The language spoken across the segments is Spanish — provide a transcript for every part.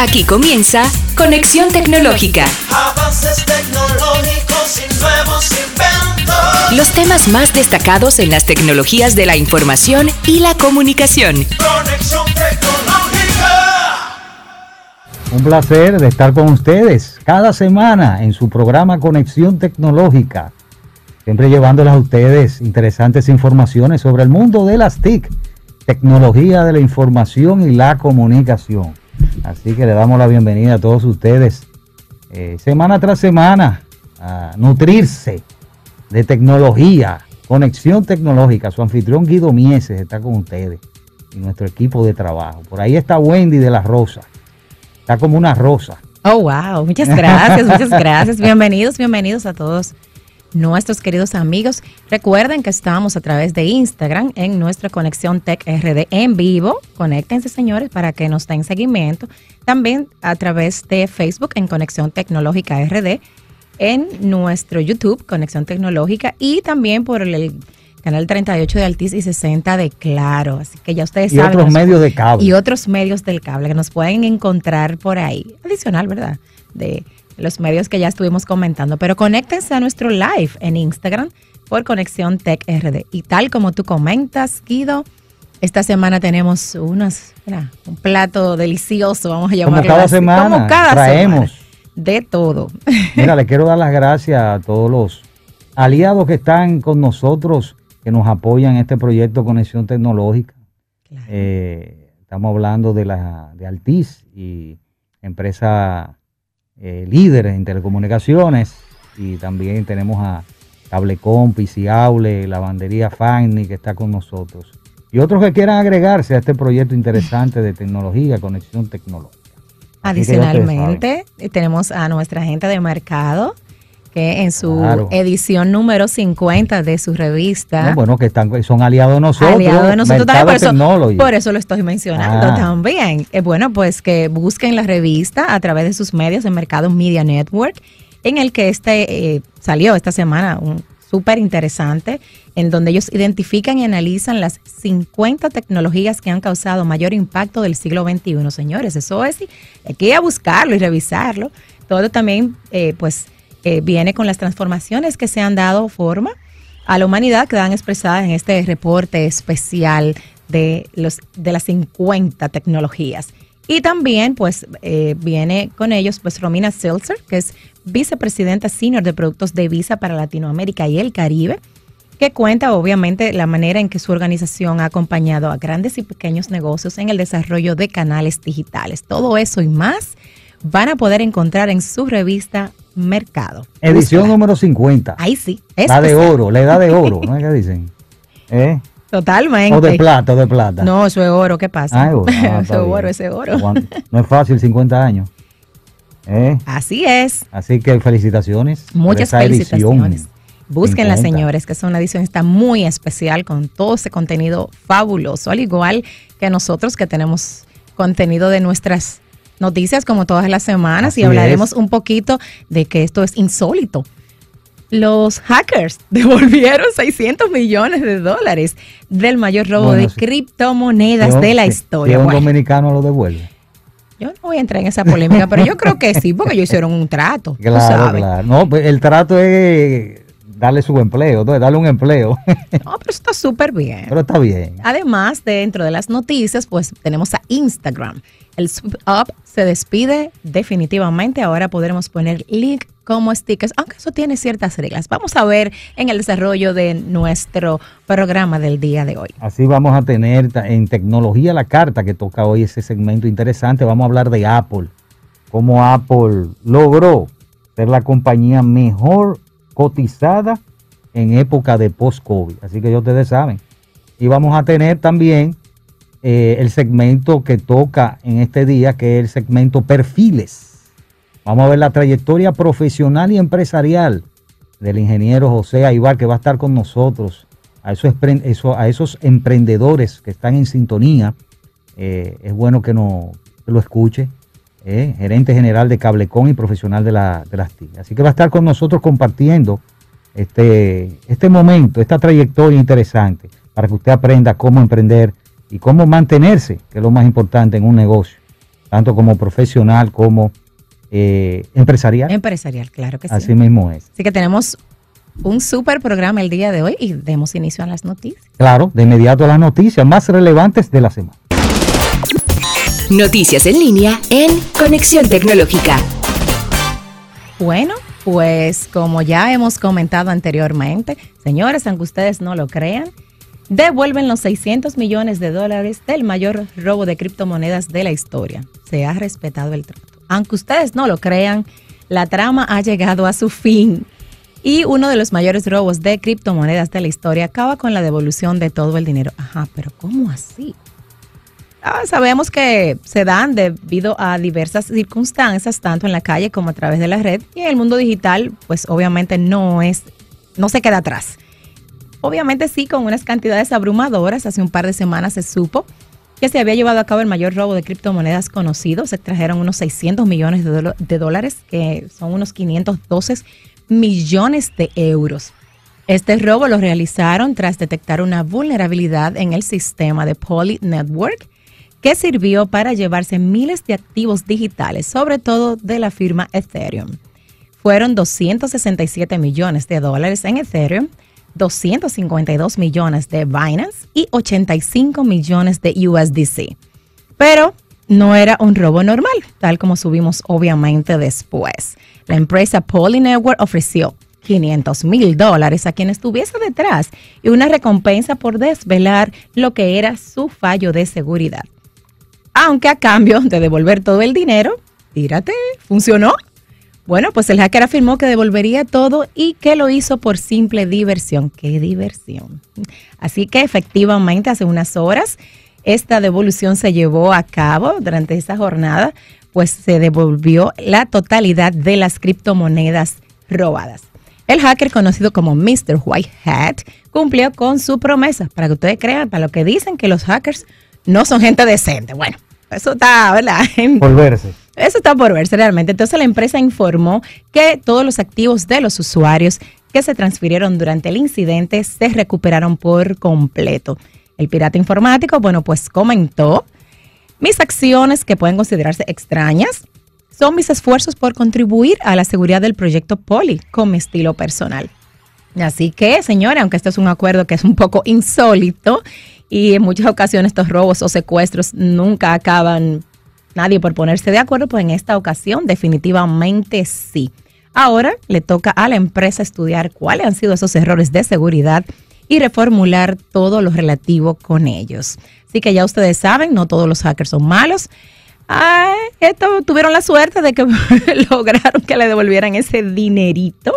Aquí comienza Conexión Tecnológica. Avances tecnológicos y nuevos inventos. Los temas más destacados en las tecnologías de la información y la comunicación. Conexión tecnológica. Un placer de estar con ustedes cada semana en su programa Conexión Tecnológica. Siempre llevándoles a ustedes interesantes informaciones sobre el mundo de las TIC, tecnología de la información y la comunicación. Así que le damos la bienvenida a todos ustedes eh, semana tras semana a nutrirse de tecnología, conexión tecnológica. Su anfitrión Guido Mieses está con ustedes y nuestro equipo de trabajo. Por ahí está Wendy de la Rosa. Está como una rosa. Oh, wow. Muchas gracias, muchas gracias. Bienvenidos, bienvenidos a todos nuestros queridos amigos. Recuerden que estamos a través de Instagram en nuestra conexión Tech RD en vivo. Conéctense, señores, para que nos den seguimiento. También a través de Facebook en Conexión Tecnológica RD, en nuestro YouTube Conexión Tecnológica y también por el canal 38 de Altiz y 60 de Claro. Así que ya ustedes Y saben. otros nos- medios de cable. Y otros medios del cable que nos pueden encontrar por ahí. Adicional, ¿verdad? De los medios que ya estuvimos comentando. Pero conéctense a nuestro live en Instagram por Conexión Tech RD. Y tal como tú comentas, Guido, esta semana tenemos unos, mira, un plato delicioso, vamos a llamarlo cada así. semana Como cada traemos. semana. De todo. Mira, le quiero dar las gracias a todos los aliados que están con nosotros, que nos apoyan en este proyecto Conexión Tecnológica. Claro. Eh, estamos hablando de la de Altiz y empresa eh, líder en telecomunicaciones y también tenemos a Cablecom, Piciaule, Lavandería Fagni que está con nosotros y otros que quieran agregarse a este proyecto interesante de tecnología, conexión tecnológica. Adicionalmente, tenemos a nuestra gente de mercado que en su Claro. edición número 50 de su revista No, bueno, que están, son aliados de nosotros. aliado de nosotros también, por eso, Technology. por eso lo estoy mencionando Ah. también. Eh, bueno, pues que busquen la revista a través de sus medios de Mercado Media Network, en el que este eh, salió esta semana un súper interesante, en donde ellos identifican y analizan las 50 tecnologías que han causado mayor impacto del siglo XXI. Señores, eso es, hay que ir a buscarlo y revisarlo. Todo también, eh, pues, eh, viene con las transformaciones que se han dado forma a la humanidad quedan expresadas en este reporte especial de, los, de las 50 tecnologías. Y también, pues, eh, viene con ellos, pues, Romina Seltzer, que es vicepresidenta senior de productos de Visa para Latinoamérica y el Caribe, que cuenta, obviamente, la manera en que su organización ha acompañado a grandes y pequeños negocios en el desarrollo de canales digitales. Todo eso y más van a poder encontrar en su revista Mercado. Edición número 50. Ahí sí. La de oro, la edad de oro, ¿no es que dicen? ¿Eh? Totalmente. O de plata, o de plata. No, eso es oro, ¿qué pasa? Ah, oro. Ah, está eso es oro, ese es oro. No es fácil, 50 años. ¿Eh? Así es. Así que felicitaciones. por Muchas edición felicitaciones. Búsquenla, 50. señores, que es una edición está muy especial con todo ese contenido fabuloso, al igual que nosotros que tenemos contenido de nuestras noticias como todas las semanas Así y hablaremos es. un poquito de que esto es insólito. Los hackers devolvieron 600 millones de dólares del mayor robo Bueno, de sí. criptomonedas de la historia. Si un Bueno. dominicano lo devuelve. Yo no voy a entrar en esa polémica, pero yo creo que sí, porque ellos hicieron un trato. Claro, sabes. claro. No, pues el trato es darle su empleo, darle un empleo. No, pero está súper bien. Pero está bien. Además, dentro de las noticias, pues tenemos a Instagram. El Sweep Up se despide definitivamente. Ahora podremos poner link como stickers, aunque eso tiene ciertas reglas. Vamos a ver en el desarrollo de nuestro programa del día de hoy. Así vamos a tener en tecnología la carta que toca hoy ese segmento interesante. Vamos a hablar de Apple. Cómo Apple logró ser la compañía mejor cotizada en época de post-COVID. Así que ya ustedes saben. Y vamos a tener también eh, el segmento que toca en este día, que es el segmento perfiles. Vamos a ver la trayectoria profesional y empresarial del ingeniero José Aibar, que va a estar con nosotros, a esos, a esos emprendedores que están en sintonía. Eh, es bueno que, no, lo escuche. eh, gerente general de Cablecom y profesional de, la, de las TIC. Así que va a estar con nosotros compartiendo este, este momento, esta trayectoria interesante, para que usted aprenda cómo emprender y cómo mantenerse, que es lo más importante en un negocio. tanto como profesional como eh, empresarial. Empresarial, claro que sí. Así mismo es. Así que tenemos un súper programa el día de hoy y demos inicio a las noticias. Claro, de inmediato a las noticias más relevantes de la semana. Noticias en línea en Conexión Tecnológica. Bueno, pues como ya hemos comentado anteriormente, señores, aunque ustedes no lo crean, devuelven los 600 millones de dólares del mayor robo de criptomonedas de la historia. Se ha respetado el trato. Aunque ustedes no lo crean, la trama ha llegado a su fin y uno de los mayores robos de criptomonedas de la historia acaba con la devolución de todo el dinero. Ajá, pero ¿cómo así? Ah, sabemos que se dan debido a diversas circunstancias, tanto en la calle como a través de la red, y en el mundo digital, pues obviamente no es, no se queda atrás. Obviamente sí, con unas cantidades abrumadoras, hace un par de semanas se supo que se había llevado a cabo el mayor robo de criptomonedas conocido. Se trajeron unos 600 millones de, de dólares, que son unos 512 millones de euros. Este robo lo realizaron tras detectar una vulnerabilidad en el sistema de Poly Network que sirvió para llevarse miles de activos digitales, sobre todo de la firma Ethereum. Fueron 267 millones de dólares en Ethereum, 252 millones de Binance y 85 millones de USDC. Pero no era un robo normal, tal como subimos obviamente después. La empresa Poly Network ofreció 500 mil dólares a quien estuviese detrás y una recompensa por desvelar lo que era su fallo de seguridad. Aunque a cambio de devolver todo el dinero, tírate, funcionó. Bueno, pues el hacker afirmó que devolvería todo y que lo hizo por simple diversión. ¡Qué diversión! Así que efectivamente hace unas horas esta devolución se llevó a cabo durante esa jornada, pues se devolvió la totalidad de las criptomonedas robadas. El hacker conocido como Mr. White Hat cumplió con su promesa, para que ustedes crean, para lo que dicen que los hackers no son gente decente. Bueno, eso está, ¿verdad? Volverse. Eso está por verse realmente. Entonces la empresa informó que todos los activos de los usuarios que se transfirieron durante el incidente se recuperaron por completo. El pirata informático, bueno, pues comentó, mis acciones que pueden considerarse extrañas son mis esfuerzos por contribuir a la seguridad del proyecto Poli con mi estilo personal. Así que, señora, aunque este es un acuerdo que es un poco insólito y en muchas ocasiones estos robos o secuestros nunca acaban nadie por ponerse de acuerdo, pues en esta ocasión definitivamente sí. Ahora le toca a la empresa estudiar cuáles han sido esos errores de seguridad y reformular todo lo relativo con ellos. Así que ya ustedes saben, no todos los hackers son malos. Ay, esto tuvieron la suerte de que lograron que le devolvieran ese dinerito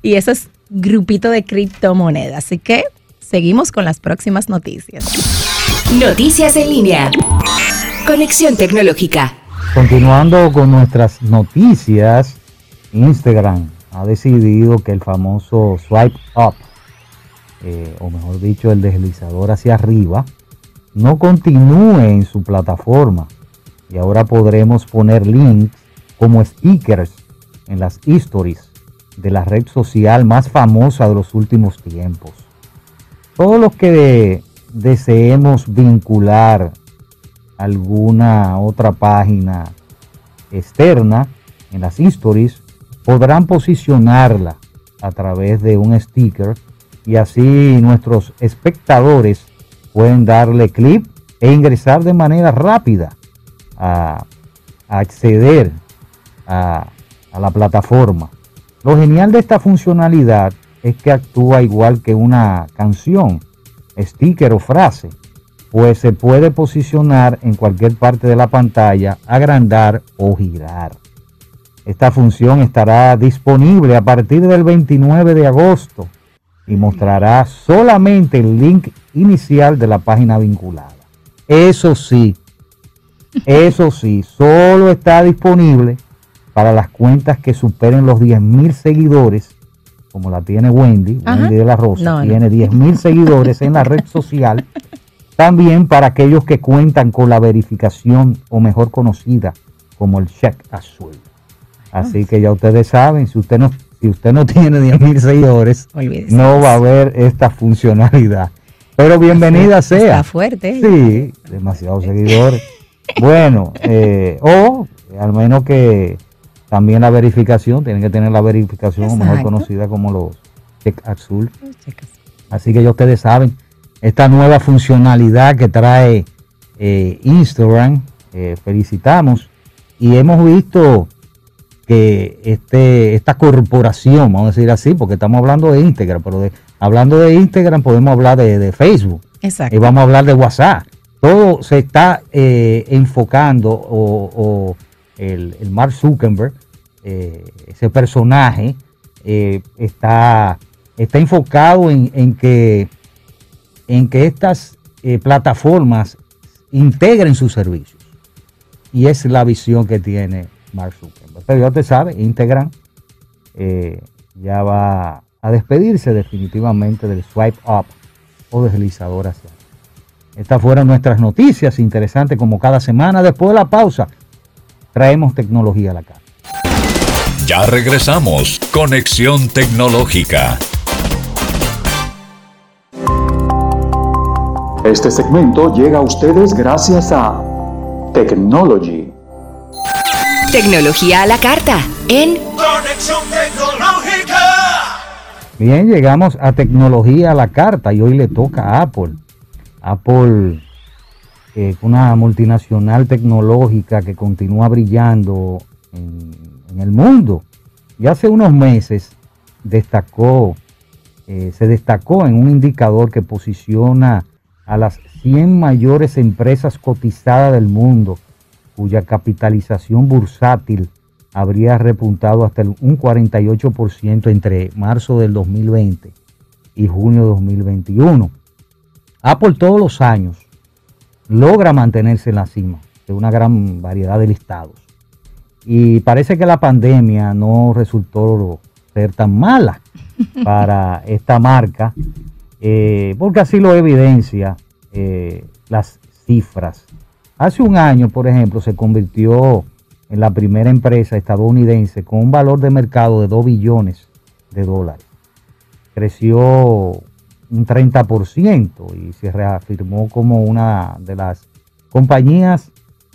y ese es grupito de criptomonedas. Así que seguimos con las próximas noticias. Noticias en línea. Conexión Tecnológica. Continuando con nuestras noticias, Instagram ha decidido que el famoso swipe up, eh, o mejor dicho, el deslizador hacia arriba, no continúe en su plataforma. Y ahora podremos poner links como stickers en las stories de la red social más famosa de los últimos tiempos. Todos los que deseemos vincular alguna otra página externa en las stories podrán posicionarla a través de un sticker y así nuestros espectadores pueden darle clic e ingresar de manera rápida a, acceder a la plataforma. Lo genial de esta funcionalidad es que actúa igual que una canción, sticker o frase, pues se puede posicionar en cualquier parte de la pantalla, agrandar o girar. Esta función estará disponible a partir del 29 de agosto y mostrará solamente el link inicial de la página vinculada. Eso sí, eso sí, solo está disponible para las cuentas que superen los 10.000 seguidores, como la tiene Wendy, Ajá. Wendy de la Rosa, No, no. tiene 10.000 seguidores en la red social. También para aquellos que cuentan con la verificación o mejor conocida como el check azul. Así que ya ustedes saben, si usted no, si usted no tiene 10.000 seguidores, Olvídese. no va a haber esta funcionalidad. Pero bienvenida Está sea. fuerte. Sí, demasiados seguidores. Bueno, eh, o al menos que también la verificación, tienen que tener la verificación mejor Exacto. conocida como los check azul. Así que ya ustedes saben, esta nueva funcionalidad que trae eh, Instagram, eh, felicitamos. Y hemos visto que este, esta corporación, vamos a decir así, porque estamos hablando de Instagram, pero de- hablando de Instagram podemos hablar de, de Facebook Exacto. y vamos a hablar de WhatsApp. Todo se está eh, enfocando, o, o el, el Mark Zuckerberg, eh, ese personaje, eh, está, está enfocado en, en que, en que estas eh, plataformas integren sus servicios. Y es la visión que tiene Mark Zuckerberg. Pero ya te sabe, Instagram eh, ya va a despedirse definitivamente del swipe up o deslizador hacia. Estas fueron nuestras noticias interesantes como cada semana. Después de la pausa, traemos tecnología a la casa. Ya regresamos. Conexión tecnológica. Este segmento llega a ustedes gracias a Technology. Tecnología a la carta en Conexión tecnológica. Bien, llegamos a tecnología a la carta y hoy le toca a Apple. Apple, eh, una multinacional tecnológica que continúa brillando en, en el mundo. Y hace unos meses destacó, eh, se destacó en un indicador que posiciona a las 100 mayores empresas cotizadas del mundo, cuya capitalización bursátil habría repuntado hasta un 48% entre marzo del 2020 y junio de 2021. Apple todos los años logra mantenerse en la cima de una gran variedad de listados. Y parece que la pandemia no resultó ser tan mala para esta marca, eh, porque así lo evidencia eh, las cifras. Hace un año, por ejemplo, se convirtió en la primera empresa estadounidense con un valor de mercado de 2 billones de dólares. Creció un 30% y se reafirmó como una de las compañías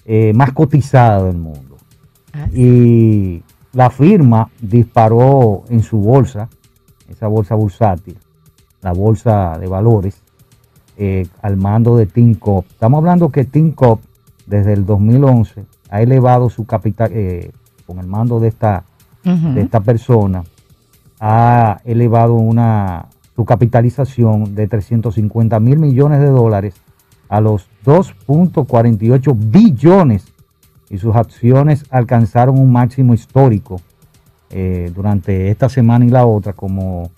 eh, más cotizadas del mundo. Ah, Y la firma disparó en su bolsa, esa bolsa bursátil, la bolsa de valores, eh, al mando de Tinkoff. Estamos hablando que Tinkoff desde el 2011 ha elevado su capital, eh, con el mando de esta, de esta persona, ha elevado una, su capitalización de 350 mil millones de dólares a los 2.48 billones y sus acciones alcanzaron un máximo histórico eh, durante esta semana y la otra, como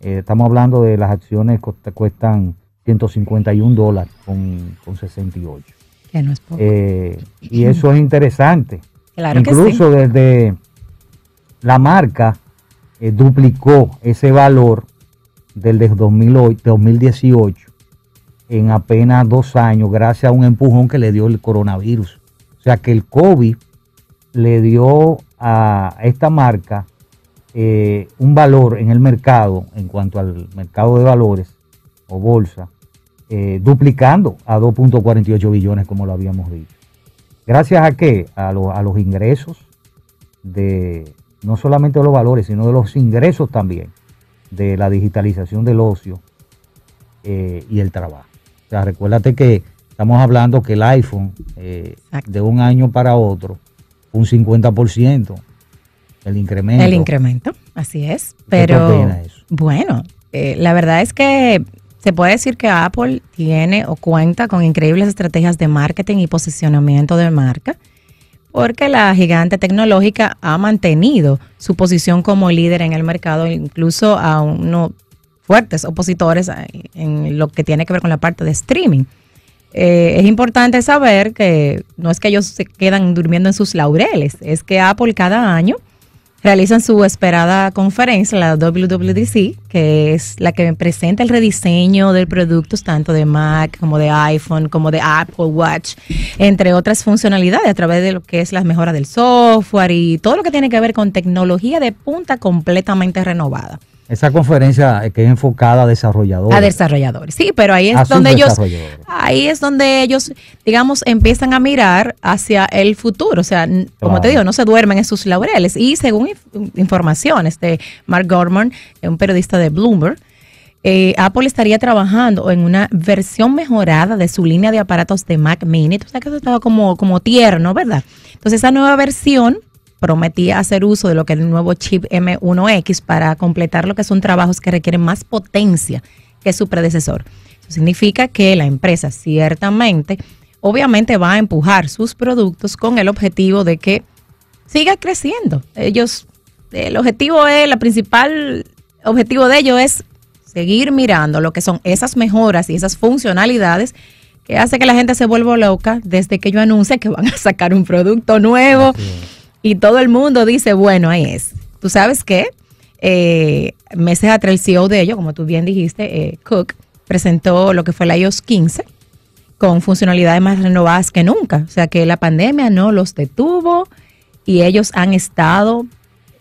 eh, estamos hablando de las acciones que cuestan 151 dólares con, con 68. Que no es poco. Eh, y eso es interesante. claro que Incluso desde la marca eh, duplicó ese valor del de 2008 2018 en apenas dos años gracias a un empujón que le dio el coronavirus. O sea que el COVID le dio a esta marca eh, un valor en el mercado, en cuanto al mercado de valores o bolsa, eh, duplicando a 2.48 billones como lo habíamos dicho. Gracias a qué? A, lo- a los ingresos de no solamente de los valores, sino de los ingresos también de la digitalización del ocio eh, y el trabajo. O sea, recuérdate que estamos hablando que el iPhone eh, de un año para otro, un 50% el incremento. El incremento, así es. ¿Qué Pero eso? bueno, eh, la verdad es que se puede decir que Apple tiene o cuenta con increíbles estrategias de marketing y posicionamiento de marca, porque la gigante tecnológica ha mantenido su posición como líder en el mercado, incluso a unos fuertes opositores en lo que tiene que ver con la parte de streaming. Eh, es importante saber que no es que ellos se quedan durmiendo en sus laureles, es que Apple cada año realizan su esperada conferencia, la WWDC, que es la que presenta el rediseño de productos tanto de Mac como de iPhone, como de Apple Watch, entre otras funcionalidades a través de lo que es la mejora del software y todo lo que tiene que ver con tecnología de punta completamente renovada. Esa conferencia que es enfocada a desarrolladores. A desarrolladores, sí, pero ahí es donde ellos, ahí es donde ellos, digamos, empiezan a mirar hacia el futuro. O sea, como te digo, no se duermen en sus laureles. Y según inf- informaciones de Mark Gorman, un periodista de Bloomberg, eh, Apple estaría trabajando en una versión mejorada de su línea de aparatos de Mac Mini. O sea, que eso estaba como, como tierno, ¿verdad? Entonces, esa nueva versión prometía hacer uso de lo que es el nuevo chip M1X para completar lo que son trabajos que requieren más potencia que su predecesor. Eso significa que la empresa ciertamente, obviamente va a empujar sus productos con el objetivo de que siga creciendo. Ellos, el objetivo es, la principal objetivo de ellos es seguir mirando lo que son esas mejoras y esas funcionalidades que hace que la gente se vuelva loca desde que ellos anuncian que van a sacar un producto nuevo y todo el mundo dice, bueno, ahí es. ¿Tú sabes qué? Eh, meses atrás el CEO de ellos, como tú bien dijiste, eh, Cook, presentó lo que fue el iOS 15 con funcionalidades más renovadas que nunca. O sea que la pandemia no los detuvo y ellos han estado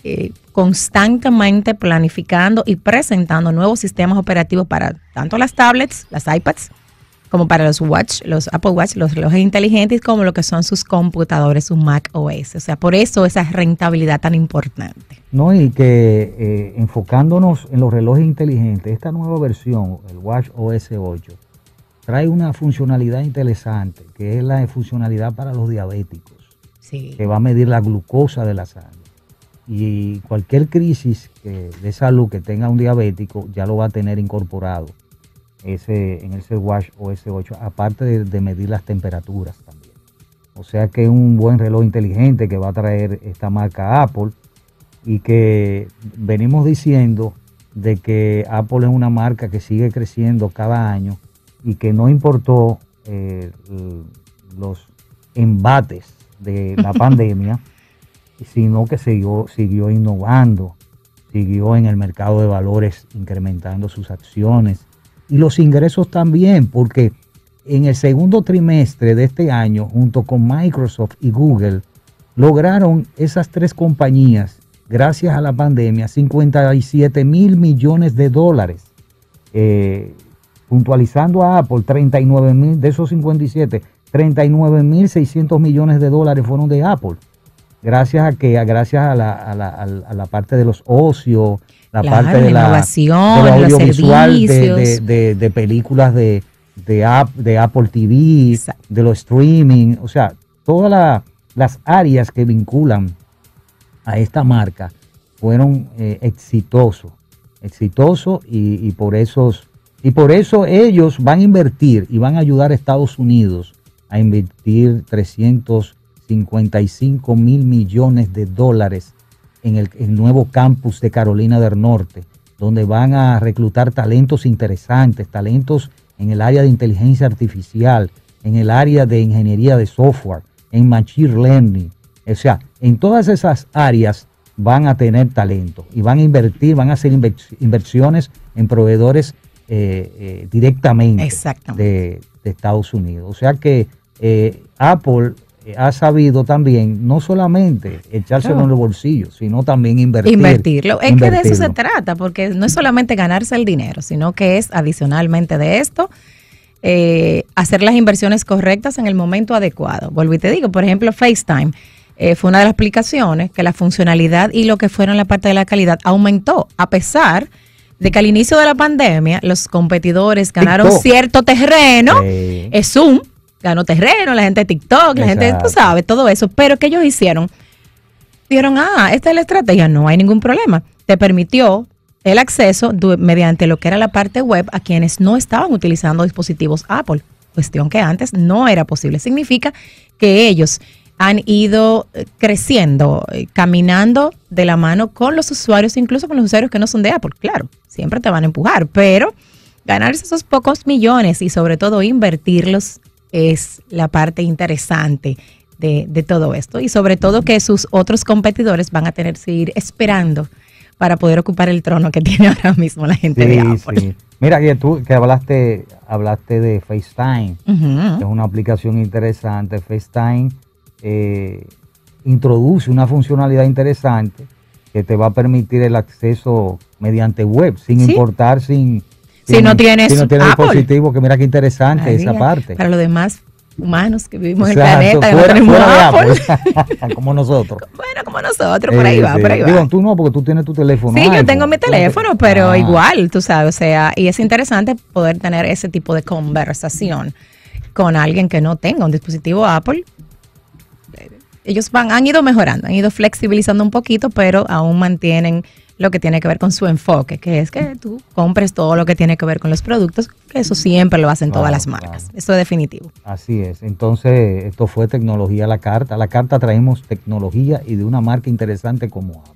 eh, constantemente planificando y presentando nuevos sistemas operativos para tanto las tablets, las iPads, como para los Watch, los Apple Watch, los relojes inteligentes, como lo que son sus computadores, sus Mac OS. O sea, por eso esa rentabilidad tan importante. No, y que eh, enfocándonos en los relojes inteligentes, esta nueva versión, el Watch OS 8, trae una funcionalidad interesante, que es la funcionalidad para los diabéticos, Sí. que va a medir la glucosa de la sangre. Y cualquier crisis de salud que tenga un diabético ya lo va a tener incorporado ese, en ese Watch OS 8, aparte de, de medir las temperaturas también. O sea que es un buen reloj inteligente que va a traer esta marca Apple y que venimos diciendo de que Apple es una marca que sigue creciendo cada año y que no importó eh, los embates de la pandemia, sino que siguió, siguió innovando, siguió en el mercado de valores incrementando sus acciones y los ingresos también, porque en el segundo trimestre de este año, junto con Microsoft y Google, lograron esas tres compañías, gracias a la pandemia, 57 mil millones de dólares. Eh, puntualizando a Apple, 39 mil, de esos 57, 39 mil 600 millones de dólares fueron de Apple. Gracias a que, gracias a la, a la- a la- parte de los ocios, la Claro, parte de la innovación, de lo los audiovisual, servicios. de- de- de películas de, de, App- de Apple TV, Exacto. de los streaming, o sea, todas la- las áreas que vinculan a esta marca fueron eh, exitosos, exitosos y, y por esos y por eso ellos van a invertir y van a ayudar a Estados Unidos a invertir 355 mil millones de dólares en el, el nuevo campus de Carolina del Norte, donde van a reclutar talentos interesantes, talentos en el área de inteligencia artificial, en el área de ingeniería de software, en machine learning. O sea, en todas esas áreas van a tener talento y van a invertir, van a hacer inver- inversiones en proveedores eh, eh, directamente de, de Estados Unidos. O sea que eh, Apple ha sabido también no solamente echárselo Claro. en los bolsillos, sino también invertir. Invertirlo. Es que de eso se trata, porque no es solamente ganarse el dinero, sino que es adicionalmente de esto, eh, hacer las inversiones correctas en el momento adecuado. Vuelvo y te digo, por ejemplo, FaceTime eh, fue una de las aplicaciones que la funcionalidad y lo que fueron la parte de la calidad aumentó, a pesar de que al inicio de la pandemia los competidores ganaron TikTok. cierto terreno. Es Zoom, ganó terreno, la gente de TikTok, la gente, tú sabes, todo eso. Pero que ellos hicieron? Dijeron, ah, esta es la estrategia, no hay ningún problema. Te permitió el acceso mediante lo que era la parte web a quienes no estaban utilizando dispositivos Apple, cuestión que antes no era posible. Significa que ellos han ido eh, creciendo, eh, caminando de la mano con los usuarios, incluso con los usuarios que no son de Apple. Claro, siempre te van a empujar, pero ganarse esos pocos millones y sobre todo invertirlos es la parte interesante de, de todo esto. Y sobre todo que sus otros competidores van a tener que ir esperando para poder ocupar el trono que tiene ahora mismo la gente de Sí, Apple. sí. Mira que tú que hablaste, hablaste de FaceTime, que es una aplicación interesante. FaceTime eh, introduce una funcionalidad interesante que te va a permitir el acceso mediante web, sin Sí. importar, sin... Si no tienes si no tienes Apple. dispositivo, que mira qué interesante esa parte. Para los demás humanos que vivimos en el planeta, que no fuera- tenemos fuera Apple. Como nosotros. bueno, como nosotros, por ahí Eh, va, sí. por ahí va. Digo, tú no, porque tú tienes tu teléfono. Sí, yo tengo mi teléfono, pero Ah, igual, tú sabes, o sea, y es interesante poder tener ese tipo de conversación con alguien que no tenga un dispositivo Apple. Ellos van, han ido mejorando, han ido flexibilizando un poquito, pero aún mantienen lo que tiene que ver con su enfoque, que es que tú compres todo lo que tiene que ver con los productos, que eso siempre lo hacen todas Claro, las marcas. claro. Eso es definitivo. Así es. Entonces, esto fue tecnología a la carta. A la carta traemos tecnología y de una marca interesante como Apple.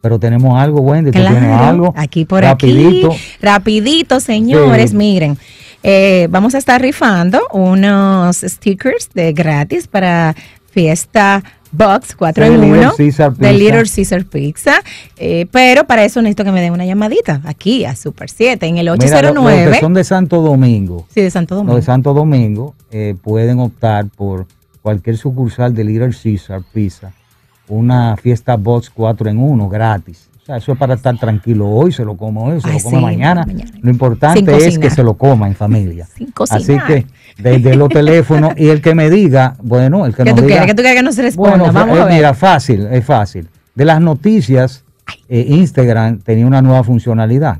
Pero tenemos algo, Wendy, tú tienes algo. aquí por rapidito. aquí. Rapidito, señores, Sí. miren. eh, vamos a estar rifando unos stickers de gratis para Fiesta Box 4 De en Little 1 Caesar de. Little Caesar Pizza. Eh, pero para eso necesito que me den una llamadita aquí a Super 7 en el Mira, lo- los 809. que son de Santo Domingo, sí, de Santo los Domingo. de Santo Domingo, eh, pueden optar por cualquier sucursal de Little Caesar Pizza, una fiesta box 4 en 1 gratis. O sea, eso es para estar tranquilo hoy, se lo como hoy, se Ay, lo come sí, mañana. mañana. Lo importante es que se lo coma en familia. Sin. Así que desde los teléfonos y el que me diga, bueno, el que ¿Qué nos tú diga, quieres? ¿Qué tú quieres que nos responda? bueno, Vamos eh, a ver. mira, fácil, es fácil. De las noticias, eh, Instagram tenía una nueva funcionalidad,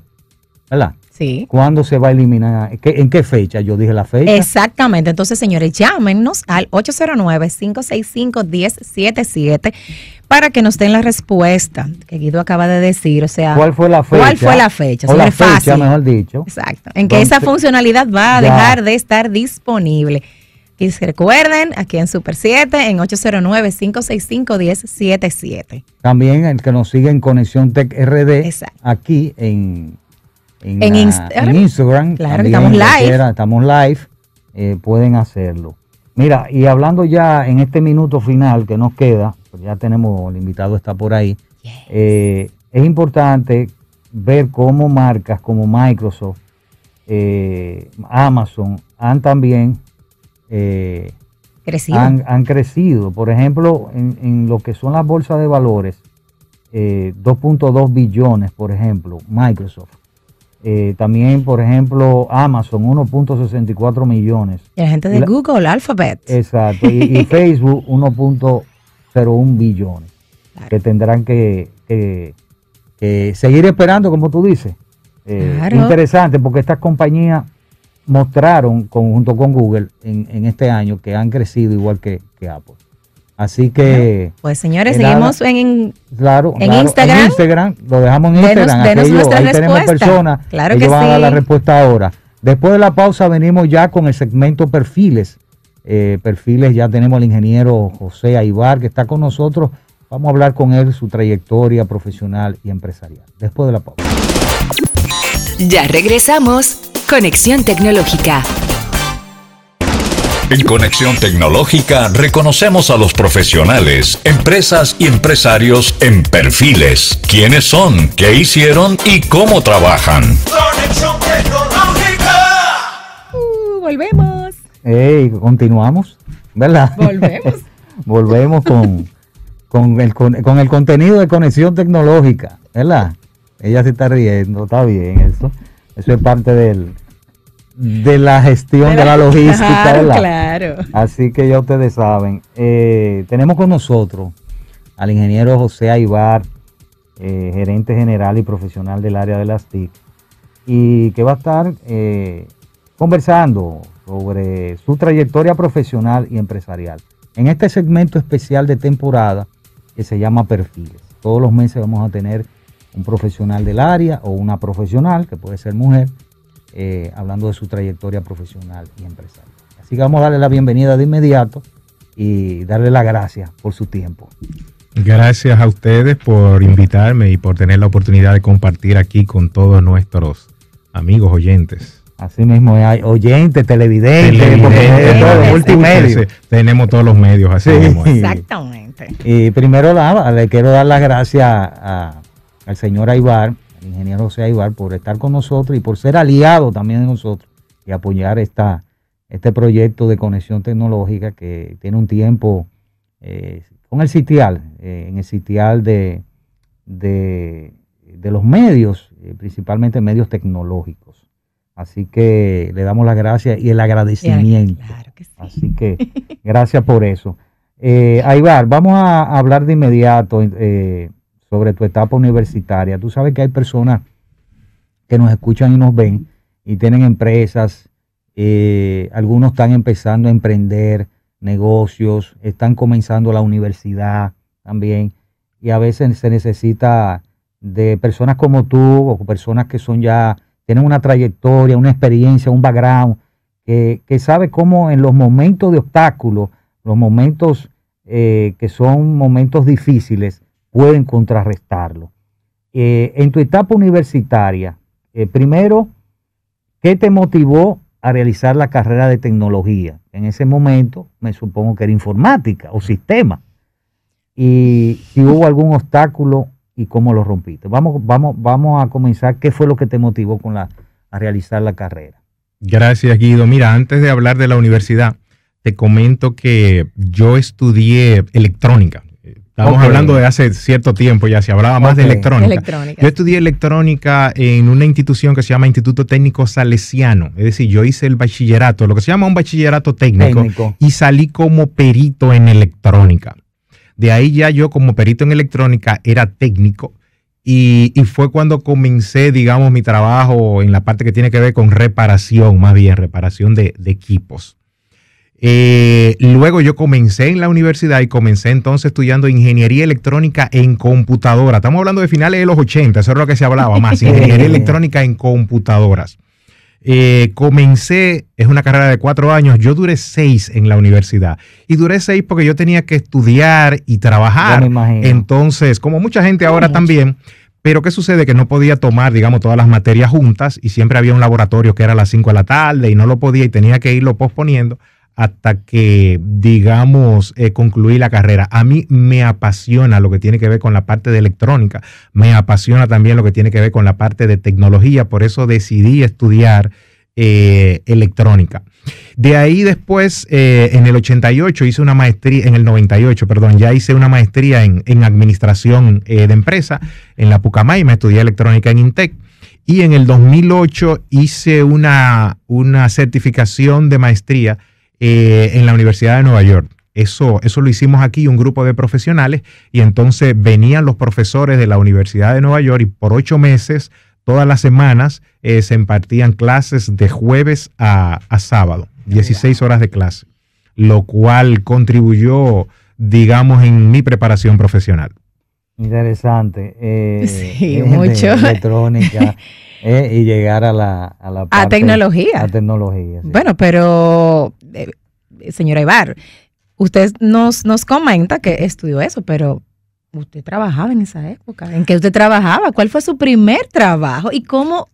¿verdad? Sí. ¿Cuándo se va a eliminar? ¿Qué- ¿En qué fecha? Yo dije la fecha. Exactamente. Entonces, señores, llámenos al 809-565-1077 para que nos den la respuesta que Guido acaba de decir. O sea, ¿Cuál fue la fecha? ¿Cuál fue la fecha? O la fecha, fácil. mejor dicho. Exacto. En que esa funcionalidad va a ya. dejar de estar disponible. Y se recuerden, aquí en Super 7, en 809-565-1077. También el que nos sigue en Conexión Tech RD, Exacto. aquí en, en, En la- Instagram. en Instagram. Claro, también estamos live. Estamos live, eh, pueden hacerlo. Mira, y hablando ya en este minuto final que nos queda, pues ya tenemos, el invitado está por ahí, eh, es importante ver cómo marcas como Microsoft, eh, Amazon han también Crecido. han, han crecido. Por ejemplo, en, en lo que son las bolsas de valores, eh, 2.2 billones, por ejemplo, Microsoft. Eh, también, por ejemplo, Amazon, 1.64 millones. Y la gente de la- Google, Alphabet. Exacto. Y, y Facebook, 1.01 billones. Claro. Que tendrán que, que- que seguir esperando, como tú dices. Eh, Claro. Interesante, porque estas compañías mostraron, con- junto con Google, en, en este año, que han crecido igual que, que Apple. Así que, Pues señores, nada. seguimos en, en- claro, ¿En claro, Instagram? en Instagram, lo dejamos en Denos- Instagram. denos aquello, nuestra ahí tenemos respuesta. personas Claro que van a dar la sí. respuesta ahora. Después de la pausa venimos ya con el segmento perfiles. Eh, perfiles, ya tenemos al ingeniero José Aibar que está con nosotros. Vamos a hablar con él, su trayectoria profesional y empresarial. Después de la pausa. Ya regresamos. Conexión Tecnológica. En Conexión Tecnológica reconocemos a los profesionales, empresas y empresarios en perfiles. ¿Quiénes son? ¿Qué hicieron? ¿Y cómo trabajan? Conexión tecnológica. Uh, volvemos. Ey, continuamos, ¿verdad? Volvemos. Volvemos con, con, el, con, con el contenido de conexión tecnológica, ¿verdad? Ella se está riendo, está bien eso. Eso es parte del, de la gestión de la logística, Claro, claro. Así que ya ustedes saben. Eh, tenemos con nosotros al ingeniero José Aibar, eh, gerente general y profesional del área de las TIC, y que va a estar eh, conversando sobre su trayectoria profesional y empresarial. En este segmento especial de temporada que se llama Perfiles. Todos los meses vamos a tener un profesional del área o una profesional, que puede ser mujer, eh, hablando de su trayectoria profesional y empresarial. Así que vamos a darle la bienvenida de inmediato y darle las gracias por su tiempo. Gracias a ustedes por invitarme y por tener la oportunidad de compartir aquí con todos nuestros amigos oyentes. Así mismo hay oyentes, televidentes, Televidentes, porque es todo, multimedia. Tenemos todos los medios así Sí. mismo. Exactamente. Y primero la- le quiero dar las gracias a- al señor Aibar, ingeniero José Aibar, por estar con nosotros y por ser aliado también de nosotros y apoyar esta, este proyecto de conexión tecnológica que tiene un tiempo eh, con el sitial, eh, en el sitial de, de, de los medios eh, principalmente medios tecnológicos. Así que le damos las gracias y el agradecimiento. Claro que sí. Así que gracias por eso. Aibar, vamos a hablar de inmediato eh, sobre tu etapa universitaria. Tú sabes que hay personas que nos escuchan y nos ven y tienen empresas, eh, algunos están empezando a emprender negocios, están comenzando la universidad también y a veces se necesita de personas como tú o personas que son ya, tienen una trayectoria, una experiencia, un background, que, que sabe cómo en los momentos de obstáculos, los momentos eh, que son momentos difíciles, pueden contrarrestarlo. Eh, en tu etapa universitaria, eh, primero, ¿qué te motivó a realizar la carrera de tecnología? En ese momento me supongo que era informática o sistema. Y si hubo algún obstáculo y cómo lo rompiste. Vamos, vamos, vamos a comenzar. ¿Qué fue lo que te motivó con la, a realizar la carrera? Gracias, Guido. Mira, antes de hablar de la universidad, te comento que yo estudié electrónica. Estamos hablando de hace cierto tiempo, ya se hablaba más de electrónica. Electrónica. Yo estudié electrónica en una institución que se llama Instituto Técnico Salesiano. Es decir, yo hice el bachillerato, lo que se llama un bachillerato técnico, Técnico. y salí como perito en electrónica. De ahí ya yo como perito en electrónica era técnico y, y fue cuando comencé, digamos, mi trabajo en la parte que tiene que ver con reparación, más bien reparación de, de equipos. Eh, luego yo comencé en la universidad y comencé entonces estudiando ingeniería electrónica en computadora. Estamos hablando de finales de los 80, eso es lo que se hablaba más, ingeniería electrónica en computadoras. Eh, comencé, es una carrera de cuatro años, yo duré seis en la universidad. Y duré seis porque yo tenía que estudiar y trabajar. me imagino. Entonces, como mucha gente ahora mucho. también, pero ¿qué sucede? Que no podía tomar, digamos, todas las materias juntas y siempre había un laboratorio que era a las 5 de la tarde y no lo podía y tenía que irlo posponiendo hasta que, digamos, eh, concluí la carrera. A mí me apasiona lo que tiene que ver con la parte de electrónica, me apasiona también lo que tiene que ver con la parte de tecnología, por eso decidí estudiar eh, electrónica. De ahí después, eh, en el 88, hice una maestría, en el 98, perdón, ya hice una maestría en, en administración eh, de empresa en la Pucamay, me estudié electrónica en Intec. Y en el 2008 hice una, una certificación de maestría eh, en la Universidad de Nueva York. Eso, eso lo hicimos aquí, un grupo de profesionales, y entonces venían los profesores de la Universidad de Nueva York y por ocho meses, todas las semanas, eh, se impartían clases de jueves a, a sábado, 16 horas de clase, lo cual contribuyó, digamos, en mi preparación profesional. Interesante. eh, Sí, mucho. Electrónica eh, y llegar a la, a la A tecnología. A tecnología. sí. Bueno, pero, señora Ibar, usted nos, nos comenta que estudió eso, pero usted trabajaba en esa época. ¿En qué usted trabajaba? ¿Cuál fue su primer trabajo? ¿Y cómo,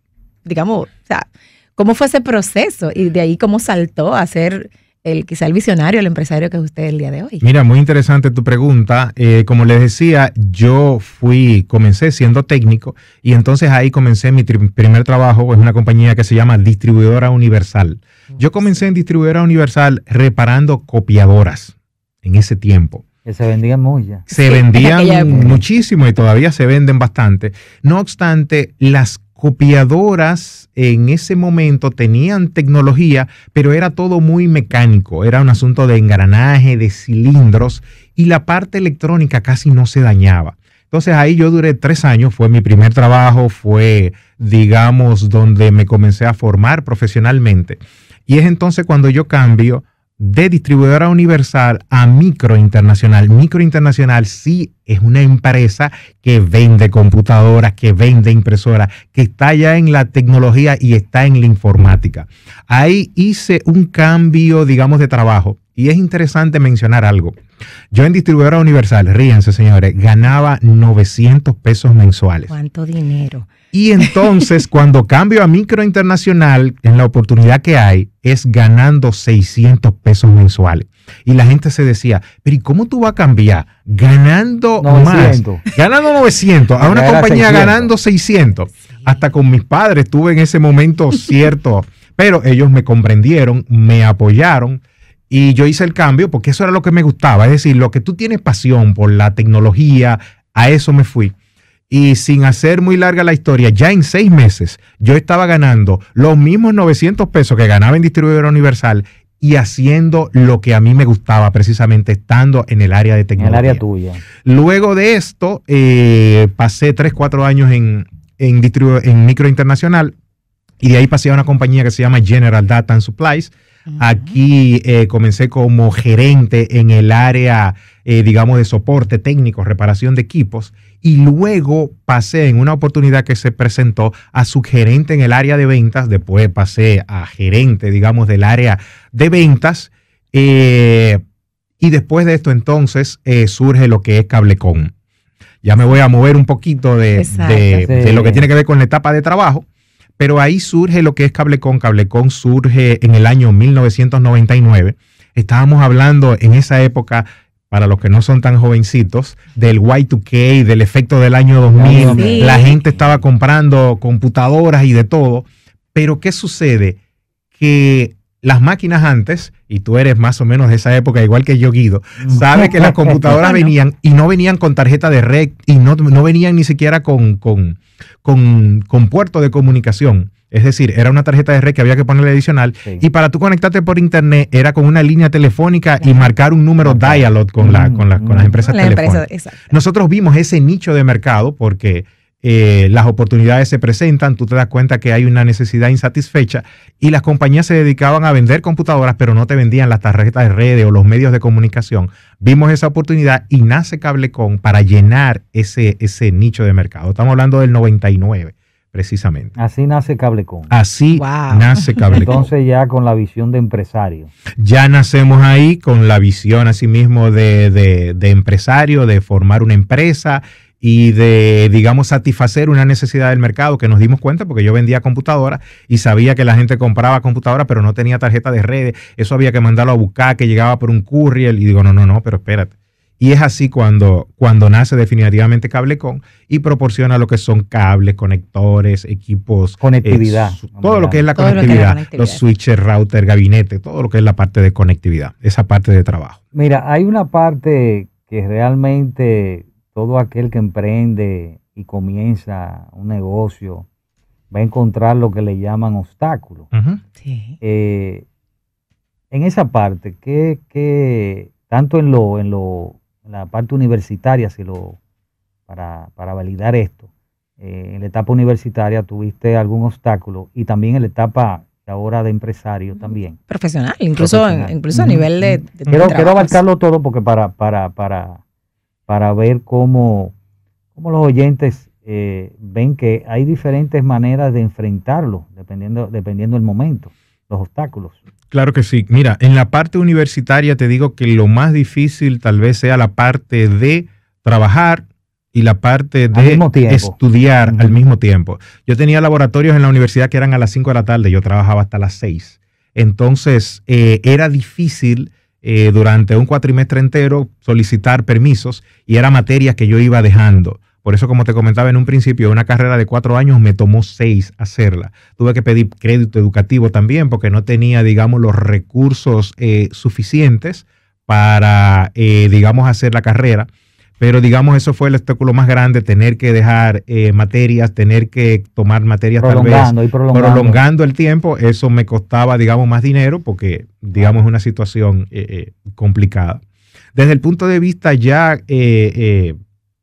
digamos, o sea, cómo fue ese proceso? Y de ahí cómo saltó a ser el quizá el visionario, el empresario que es usted el día de hoy. Mira, muy interesante tu pregunta. Eh, como les decía, yo fui, comencé siendo técnico y entonces ahí comencé mi primer trabajo, es una compañía que se llama Distribuidora Universal. Yo comencé en Distribuidora Universal reparando copiadoras en ese tiempo. Que se vendían muy ya. Se Sí, vendían muchísimo y todavía se venden bastante. No obstante, las copiadoras en ese momento tenían tecnología, pero era todo muy mecánico. Era un asunto de engranaje, de cilindros y la parte electrónica casi no se dañaba. Entonces ahí yo duré tres años, fue mi primer trabajo, fue, digamos, donde me comencé a formar profesionalmente. Y es entonces cuando yo cambio de distribuidora universal a micro internacional. Micro internacional sí es una empresa que vende computadoras, que vende impresoras, que está ya en la tecnología y está en la informática. Ahí hice un cambio, digamos, de trabajo. Y es interesante mencionar algo. Yo en distribuidora universal, ríense señores, ganaba 900 pesos mensuales. ¿Cuánto dinero? Y entonces, cuando cambio a micro internacional, en la oportunidad que hay, es ganando 600 pesos mensuales. Y la gente se decía, pero ¿y cómo tú vas a cambiar? Ganando 900. más. Ganando 900 a una era compañía 600. ganando 600. Hasta con mis padres tuve en ese momento cierto, pero ellos me comprendieron, me apoyaron. Y yo hice el cambio porque eso era lo que me gustaba. Es decir, lo que tú tienes pasión por la tecnología, a eso me fui. Y sin hacer muy larga la historia, ya en seis meses yo estaba ganando los mismos 900 pesos que ganaba en distribuidora universal y haciendo lo que a mí me gustaba, precisamente estando en el área de En tecnología. el área tuya. Luego de esto, eh, pasé 3, 4 años en, en, en micro internacional y de ahí pasé a una compañía que se llama General Data and Supplies. Aquí eh, comencé como gerente en el área, eh, digamos, de soporte técnico, reparación de equipos. Y luego pasé en una oportunidad que se presentó a subgerente en el área de ventas. Después pasé a gerente, digamos, del área de ventas. Eh, y después de esto, entonces, eh, surge lo que es Cablecom. Ya me voy a mover un poquito de, Exacto. de- Sí. de lo que tiene que ver con la etapa de trabajo. Pero ahí surge lo que es Cablecom. Cablecom surge en el año 1999. Estábamos hablando en esa época, para los que no son tan jovencitos, del Y2K, del efecto del año 2000. Sí. La gente estaba comprando computadoras y de todo. Pero ¿qué sucede? Que las máquinas antes, y tú eres más o menos de esa época, igual que yo, Guido, sabes que las computadoras venían y no venían con tarjeta de red y no, no venían ni siquiera con, con, con, con puerto de comunicación. Es decir, era una tarjeta de red que había que ponerle adicional. Sí. Y para tú conectarte por internet era con una línea telefónica y marcar un número Ok. dial con, la, con, la- con las Mm. empresas La empresa, telefónicas. exacto. Nosotros vimos ese nicho de mercado porque eh, las oportunidades se presentan, tú te das cuenta que hay una necesidad insatisfecha y las compañías se dedicaban a vender computadoras, pero no te vendían las tarjetas de redes o los medios de comunicación. Vimos esa oportunidad y nace Cablecom para llenar ese, ese nicho de mercado. Estamos hablando del 99, precisamente. Así nace Cablecom. Así Wow. nace Cablecom. Entonces ya con la visión de empresario. ya nacemos ahí con la visión asimismo de, de, de empresario, de formar una empresa y de, digamos, satisfacer una necesidad del mercado que nos dimos cuenta porque yo vendía computadoras y sabía que la gente compraba computadoras pero no tenía tarjeta de redes, eso había que mandarlo a buscar, que llegaba por un courier y digo, no, no, no, pero espérate. Y es así cuando, cuando nace definitivamente Cablecom y proporciona lo que son cables, conectores, equipos. Conectividad. eh, su- todo lo que es la lo es conectividad. los switches, router, gabinete, todo lo que es la parte de conectividad, esa parte de trabajo. Mira, hay una parte que realmente todo aquel que emprende y comienza un negocio va a encontrar lo que le llaman obstáculos. Sí. Eh, en esa parte, que, que tanto en lo, en lo, en la parte universitaria, si lo, para, para validar esto, eh, en la etapa universitaria tuviste algún obstáculo y también en la etapa ahora de empresario también. Profesional, incluso, Profesional. incluso a nivel de, Quiero, quiero abarcarlo todo porque para, para, para, para ver cómo, cómo los oyentes eh, ven que hay diferentes maneras de enfrentarlo, dependiendo, dependiendo del momento, los obstáculos. Claro que sí. Mira, en la parte universitaria te digo que lo más difícil tal vez sea la parte de trabajar y la parte de estudiar al mismo tiempo. Yo tenía laboratorios en la universidad que eran a las 5 de la tarde, yo trabajaba hasta las 6. Entonces, eh, era difícil eh, durante un cuatrimestre entero solicitar permisos y era materias que yo iba dejando. Por eso, como te comentaba en un principio, una carrera de cuatro años me tomó seis hacerla. Tuve que pedir crédito educativo también porque no tenía, digamos, los recursos eh, suficientes para, eh, digamos, hacer la carrera. Pero, digamos, eso fue el obstáculo más grande, tener que dejar eh, materias, tener que tomar materias tal vez Prolongando y prolongando. prolongando el tiempo, eso me costaba, digamos, más dinero porque, digamos, es una situación eh, eh, complicada. Desde el punto de vista ya eh, eh,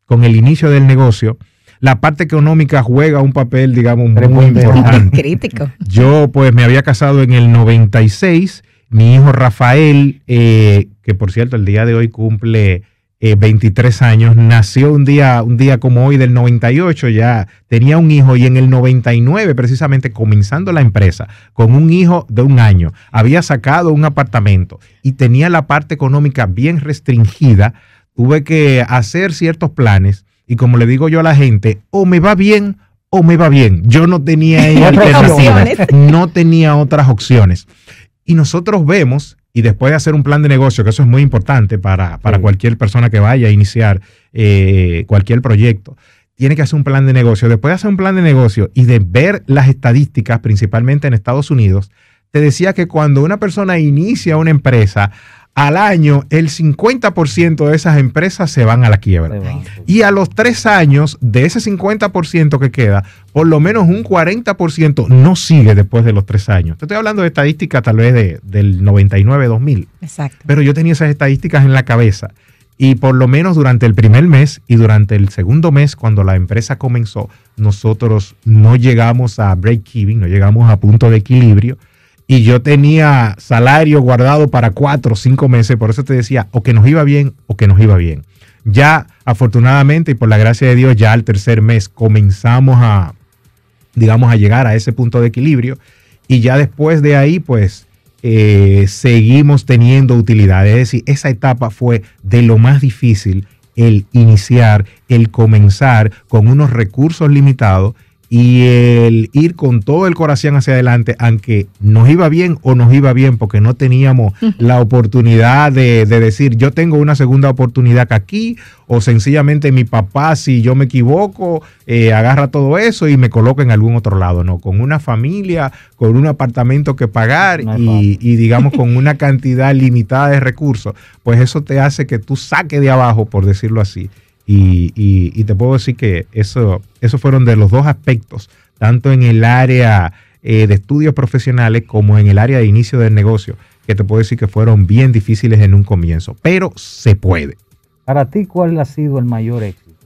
con el inicio del negocio, la parte económica juega un papel, digamos, muy Preponderante. importante. Crítico. Yo, pues, me había casado en el 96. Mi hijo Rafael, eh, que por cierto, el día de hoy cumple eh, 23 años, nació un día, un día como hoy del 98, ya tenía un hijo y en el 99, precisamente comenzando la empresa, con un hijo de un año, había sacado un apartamento y tenía la parte económica bien restringida. Tuve que hacer ciertos planes y como le digo yo a la gente, o me va bien o me va bien. Yo no tenía alternativas, no tenía otras opciones. Y nosotros vemos, y después de hacer un plan de negocio, que eso es muy importante para, para Sí. cualquier persona que vaya a iniciar eh, cualquier proyecto, tiene que hacer un plan de negocio. Después de hacer un plan de negocio y de ver las estadísticas, principalmente en Estados Unidos, te decía que cuando una persona inicia una empresa, al año el 50% de esas empresas se van a la quiebra. Y a los tres años, de ese 50% que queda, por lo menos un 40% no sigue después de los tres años. Te estoy hablando de estadísticas tal vez de, del 99-2000, Exacto. pero yo tenía esas estadísticas en la cabeza. Y por lo menos durante el primer mes y durante el segundo mes, cuando la empresa comenzó, nosotros no llegamos a break-even, no llegamos a punto de equilibrio. Y yo tenía salario guardado para cuatro o cinco meses, por eso te decía, o que nos iba bien o que nos iba bien. Ya, afortunadamente y por la gracia de Dios, ya al tercer mes comenzamos a, digamos, a llegar a ese punto de equilibrio. Y ya después de ahí, pues, eh, seguimos teniendo utilidad. Es decir, esa etapa fue de lo más difícil, el iniciar, el comenzar con unos recursos limitados y el ir con todo el corazón hacia adelante, aunque nos iba bien o nos iba bien, porque no teníamos la oportunidad de, de decir, yo tengo una segunda oportunidad aquí, o sencillamente mi papá, si yo me equivoco, eh, agarra todo eso y me coloca en algún otro lado, no, con una familia, con un apartamento que pagar No y, y digamos con una cantidad limitada de recursos, pues eso te hace que tú saques de abajo, por decirlo así. Y, y- y te puedo decir que eso, esos fueron de los dos aspectos, tanto en el área eh, de estudios profesionales como en el área de inicio del negocio, que te puedo decir que fueron bien difíciles en un comienzo, pero se puede. Para ti, ¿cuál ha sido el mayor éxito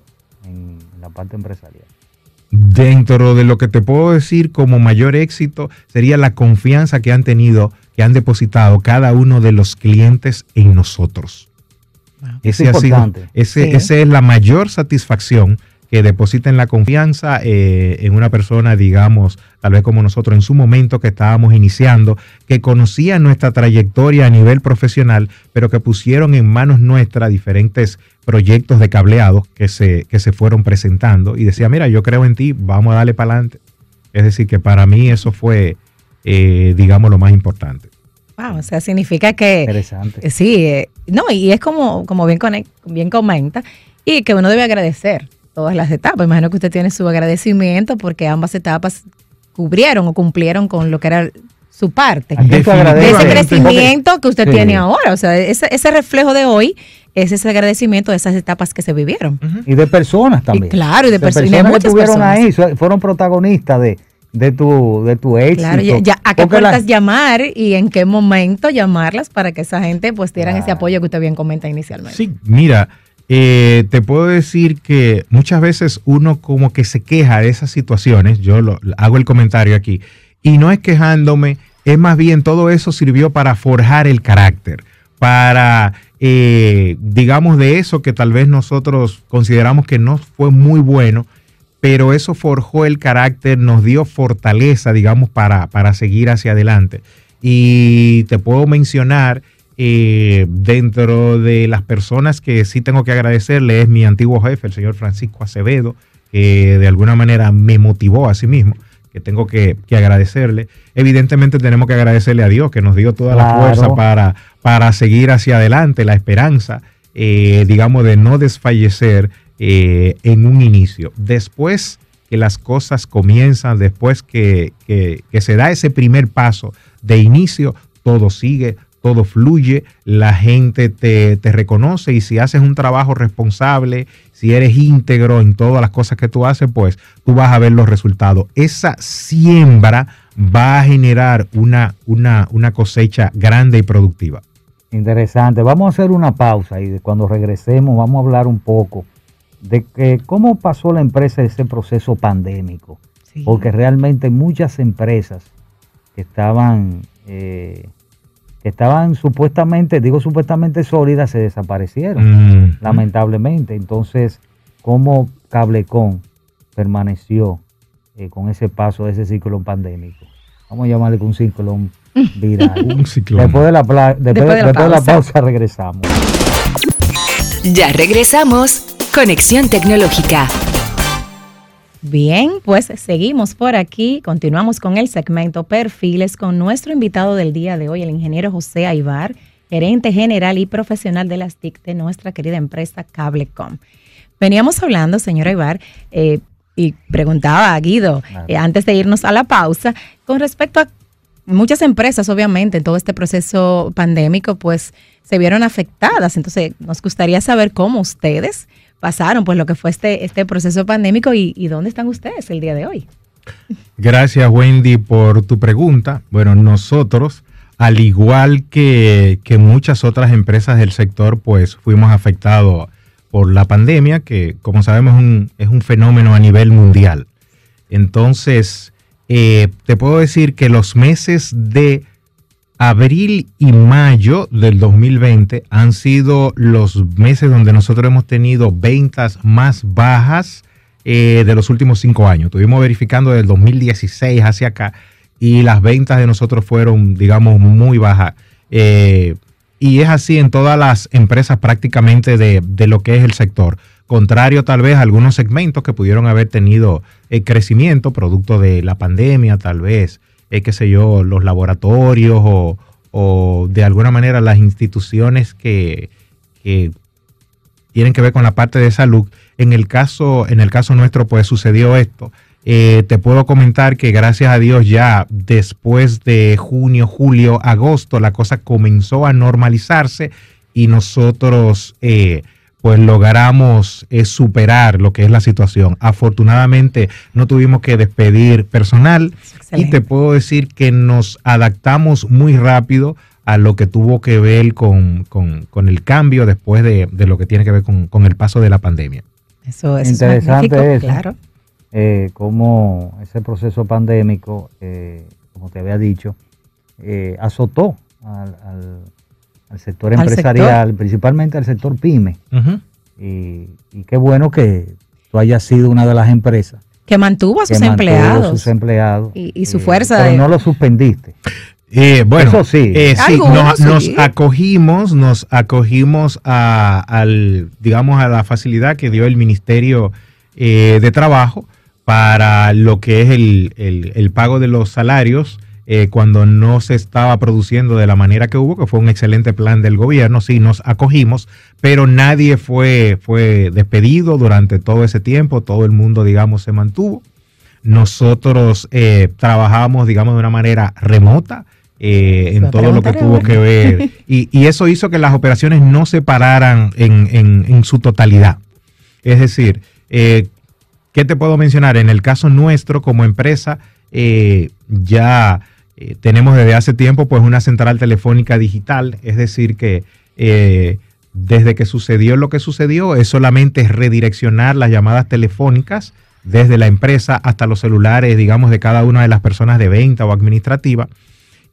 en la parte empresarial? Dentro de lo que te puedo decir como mayor éxito sería la confianza que han tenido, que han depositado cada uno de los clientes en nosotros. Ese Es ha sido, ese, Sí. esa es la mayor satisfacción que depositen la confianza eh, en una persona, digamos, tal vez como nosotros en su momento que estábamos iniciando, que conocían nuestra trayectoria a nivel profesional, pero que pusieron en manos nuestras diferentes proyectos de cableados que se, que se fueron presentando y decía, mira, yo creo en ti, vamos a darle para adelante. Es decir, que para mí eso fue, eh, digamos, lo más importante. Wow, o sea, significa que Interesante. Eh, Sí, eh, no, y es como, como bien, conec- bien comenta, y que uno debe agradecer todas las etapas. Imagino que usted tiene su agradecimiento porque ambas etapas cubrieron o cumplieron con lo que era su parte. ¿A quién tú De ese crecimiento que usted Sí. tiene ahora. O sea, ese, ese reflejo de hoy es ese agradecimiento de esas etapas que se vivieron. Y de personas también. claro, y de perso- y de personas que muchas estuvieron personas. ahí, fueron protagonistas de, de, tu, de tu éxito. Claro, ya, ya- a qué Porque la- puertas llamar y en qué momento llamarlas para que esa gente pues dieran ese apoyo que usted bien comenta inicialmente. Sí, mira, eh, te puedo decir que muchas veces uno como que se queja de esas situaciones, yo lo, hago el comentario aquí, y no es quejándome, es más bien todo eso sirvió para forjar el carácter, para, eh, digamos, de eso que tal vez nosotros consideramos que no fue muy bueno, pero eso forjó el carácter, nos dio fortaleza, digamos, para, para seguir hacia adelante. Y te puedo mencionar, eh, dentro de las personas que sí tengo que agradecerle, es mi antiguo jefe, el señor Francisco Acevedo, que de alguna manera me motivó a sí mismo, que tengo que, que agradecerle. Evidentemente tenemos que agradecerle a Dios, que nos dio toda la fuerza para, para seguir hacia adelante, la esperanza, eh, digamos, de no desfallecer eh, en un inicio. Después que las cosas comienzan, después que, se da ese primer paso de inicio, todo sigue, todo fluye, la gente te, reconoce y si haces un trabajo responsable, si eres íntegro en todas las cosas que tú haces, pues tú vas a ver los resultados. Esa siembra va a generar una, una, una cosecha grande y productiva. Interesante. Vamos a hacer una pausa y cuando regresemos vamos a hablar un poco de que cómo pasó la empresa ese proceso pandémico. Sí. Porque realmente muchas empresas que estaban, eh, que estaban supuestamente, digo supuestamente sólidas, se desaparecieron, Mm. lamentablemente. Entonces, ¿cómo Cablecom permaneció eh, con ese paso de ese ciclón pandémico? Vamos a llamarle un ciclón viral. Un ciclón. Después de la, después, Después de la después de la pausa. pausa regresamos. Ya regresamos. Conexión Tecnológica. Bien, pues seguimos por aquí, continuamos con el segmento Perfiles con nuestro invitado del día de hoy, el ingeniero José Aibar, gerente general y profesional de las TIC de nuestra querida empresa Cablecom. Veníamos hablando, señor Aibar, eh, y preguntaba a Guido, eh, antes de irnos a la pausa, con respecto a muchas empresas, obviamente, en todo este proceso pandémico, pues se vieron afectadas. Entonces, nos gustaría saber cómo ustedes pasaron pues lo que fue este, este proceso pandémico y, dónde están ustedes el día de hoy. Gracias, Wendy, por tu pregunta. Bueno, nosotros, al igual que, que muchas otras empresas del sector, pues fuimos afectados por la pandemia, que como sabemos es un, es un fenómeno a nivel mundial. Entonces, eh, te puedo decir que los meses de abril y mayo del 2020 han sido los meses donde nosotros hemos tenido ventas más bajas eh, de los últimos cinco años. Estuvimos verificando del 2016 hacia acá y las ventas de nosotros fueron, digamos, muy bajas. Eh, y es así en todas las empresas prácticamente de, lo que es el sector. Contrario tal vez a algunos segmentos que pudieron haber tenido eh, crecimiento producto de la pandemia, tal vez, eh, qué sé yo, los laboratorios o, o, de alguna manera las instituciones que, que tienen que ver con la parte de salud. En el caso, en el caso nuestro, pues sucedió esto. Eh, te puedo comentar que gracias a Dios ya después de junio, julio, agosto, la cosa comenzó a normalizarse y nosotros eh, pues logramos eh, superar lo que es la situación. Afortunadamente no tuvimos que despedir personal y te puedo decir que nos adaptamos muy rápido a lo que tuvo que ver con, con, con el cambio después de, de, lo que tiene que ver con, con el paso de la pandemia. Eso, eso Interesante es eso. Claro eh, cómo ese proceso pandémico, eh, como te había dicho, eh, azotó al, al, al sector empresarial, ¿Al sector? principalmente al sector pyme. Uh -huh. y, y, qué bueno que tú hayas sido una de las empresas. Que mantuvo a sus mantuvo empleados. sus empleados. Y, y su fuerza. Pero de... no lo suspendiste. Eh, bueno, Eso sí, eh, sí, nos, sí, nos, acogimos, nos acogimos a, al, digamos, a la facilidad que dio el Ministerio eh, de Trabajo para lo que es el, el, el pago de los salarios eh, cuando no se estaba produciendo de la manera que hubo, que fue un excelente plan del gobierno, sí nos acogimos, pero nadie fue, fue despedido durante todo ese tiempo, todo el mundo, digamos, se mantuvo. Nosotros eh, trabajamos, digamos, de una manera remota. Eh, en todo lo que tuvo que ver. Y, y, eso hizo que las operaciones no se pararan en, en, en su totalidad. Es decir, eh, ¿Qué te puedo mencionar? En el caso nuestro como empresa, eh, ya eh, tenemos desde hace tiempo pues una central telefónica digital, es decir que eh, desde que sucedió lo que sucedió es solamente redireccionar las llamadas telefónicas desde la empresa hasta los celulares, digamos, de cada una de las personas de venta o administrativa.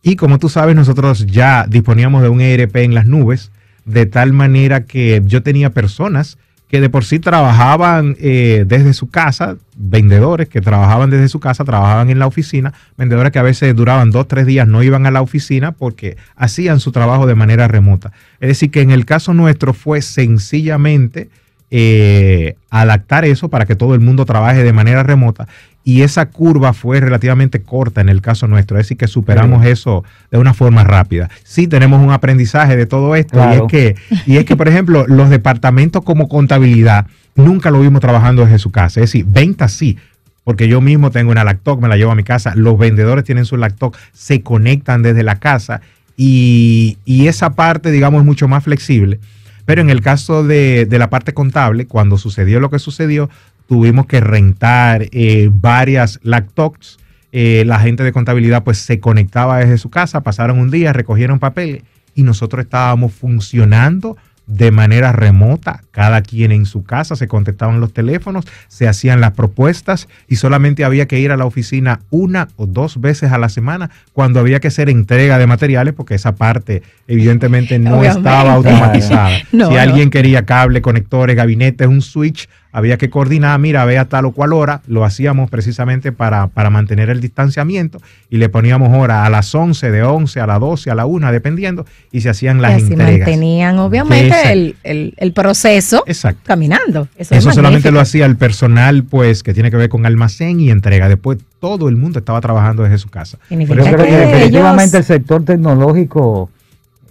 Y como tú sabes, nosotros ya disponíamos de un ERP en las nubes, de tal manera que yo tenía personas que de por sí trabajaban eh, desde su casa, vendedores que trabajaban desde su casa, trabajaban en la oficina, vendedores que a veces duraban dos, tres días, no iban a la oficina porque hacían su trabajo de manera remota. Es decir, que en el caso nuestro fue sencillamente eh, adaptar eso para que todo el mundo trabaje de manera remota y esa curva fue relativamente corta en el caso nuestro, es decir, que superamos sí. eso de una forma rápida. Sí tenemos un aprendizaje de todo esto claro. y, es que, y es que, por ejemplo, los departamentos como contabilidad nunca lo vimos trabajando desde su casa, es decir, ventas sí, porque yo mismo tengo una laptop, me la llevo a mi casa, los vendedores tienen su laptop, se conectan desde la casa y, y esa parte, digamos, es mucho más flexible. Pero en el caso de, de, la parte contable, cuando sucedió lo que sucedió, tuvimos que rentar eh, varias laptops. Eh, la gente de contabilidad pues se conectaba desde su casa, pasaron un día, recogieron papel y nosotros estábamos funcionando de manera remota, cada quien en su casa, se contestaban los teléfonos, se hacían las propuestas y solamente había que ir a la oficina una o dos veces a la semana cuando había que hacer entrega de materiales, porque esa parte evidentemente no Obviamente. estaba automatizada. no, si no. alguien quería cable, conectores, gabinetes, un switch, había que coordinar, mira, ve a tal o cual hora, lo hacíamos precisamente para, para mantener el distanciamiento y le poníamos hora a las 11, de 11 a las 12, a la 1, dependiendo, y se hacían las y así entregas. mantenían obviamente el, el, el, proceso Exacto. caminando. Eso, Eso solamente lo hacía el personal, pues, que tiene que ver con almacén y entrega. Después todo el mundo estaba trabajando desde su casa. Pero yo creo que definitivamente ellos... el sector tecnológico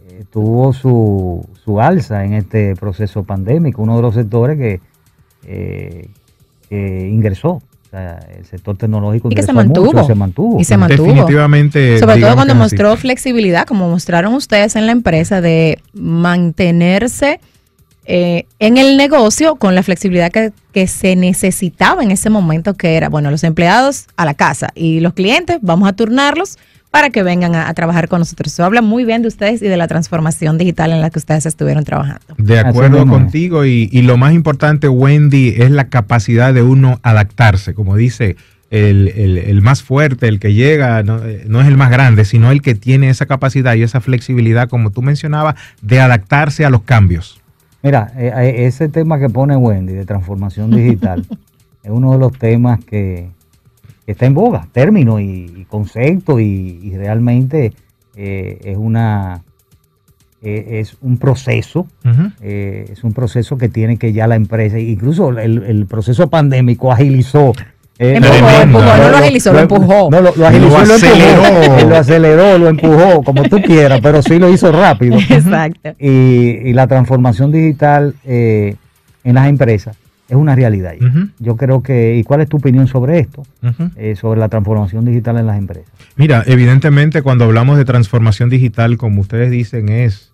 eh, tuvo su, su alza en este proceso pandémico, uno de los sectores que eh, que ingresó O sea, el sector tecnológico Y que se mucho, mantuvo. se mantuvo. Y se mantuvo. Definitivamente. Sobre todo cuando así. mostró flexibilidad, como mostraron ustedes en la empresa, de mantenerse eh, en el negocio con la flexibilidad que, que se necesitaba en ese momento, que era, bueno, los empleados a la casa y los clientes, vamos a turnarlos para que vengan a, a trabajar con nosotros. Eso habla muy bien de ustedes y de la transformación digital en la que ustedes estuvieron trabajando. De acuerdo contigo y, y lo más importante, Wendy, es la capacidad de uno adaptarse. Como dice el, el- el más fuerte, el que llega, no, eh, no es el más grande, sino el que tiene esa capacidad y esa flexibilidad, como tú mencionabas, de adaptarse a los cambios. Mira, eh, eh, ese tema que pone Wendy de transformación digital es uno de los temas que está en boga, término y, y concepto y, y realmente eh, es una eh, es un proceso, Ujú. eh, es un proceso que tiene que ya la empresa, incluso el, el proceso pandémico agilizó. eh, Empujó, Tremendo. empujó, no lo agilizó, lo empujó. No, lo, lo agilizó Lo y lo empujó. Lo aceleró, lo empujó, como tú quieras, pero sí lo hizo rápido Exacto. y, y la transformación digital eh, en las empresas es una realidad. ya. Yo creo que, ¿y cuál es tu opinión sobre esto? Eh, sobre la transformación digital en las empresas. Mira, evidentemente cuando hablamos de transformación digital, como ustedes dicen, es,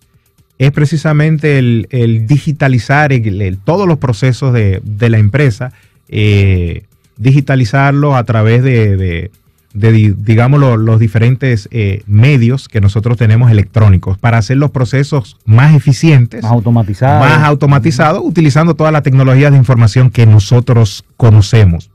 es precisamente el, el digitalizar el- el- todos los procesos de, de la empresa, eh, digitalizarlo a través de, de- de, di- digamos, lo- los diferentes eh, medios que nosotros tenemos electrónicos para hacer los procesos más eficientes Más automatizado. más automatizado, utilizando todas las tecnologías de información que nosotros conocemos.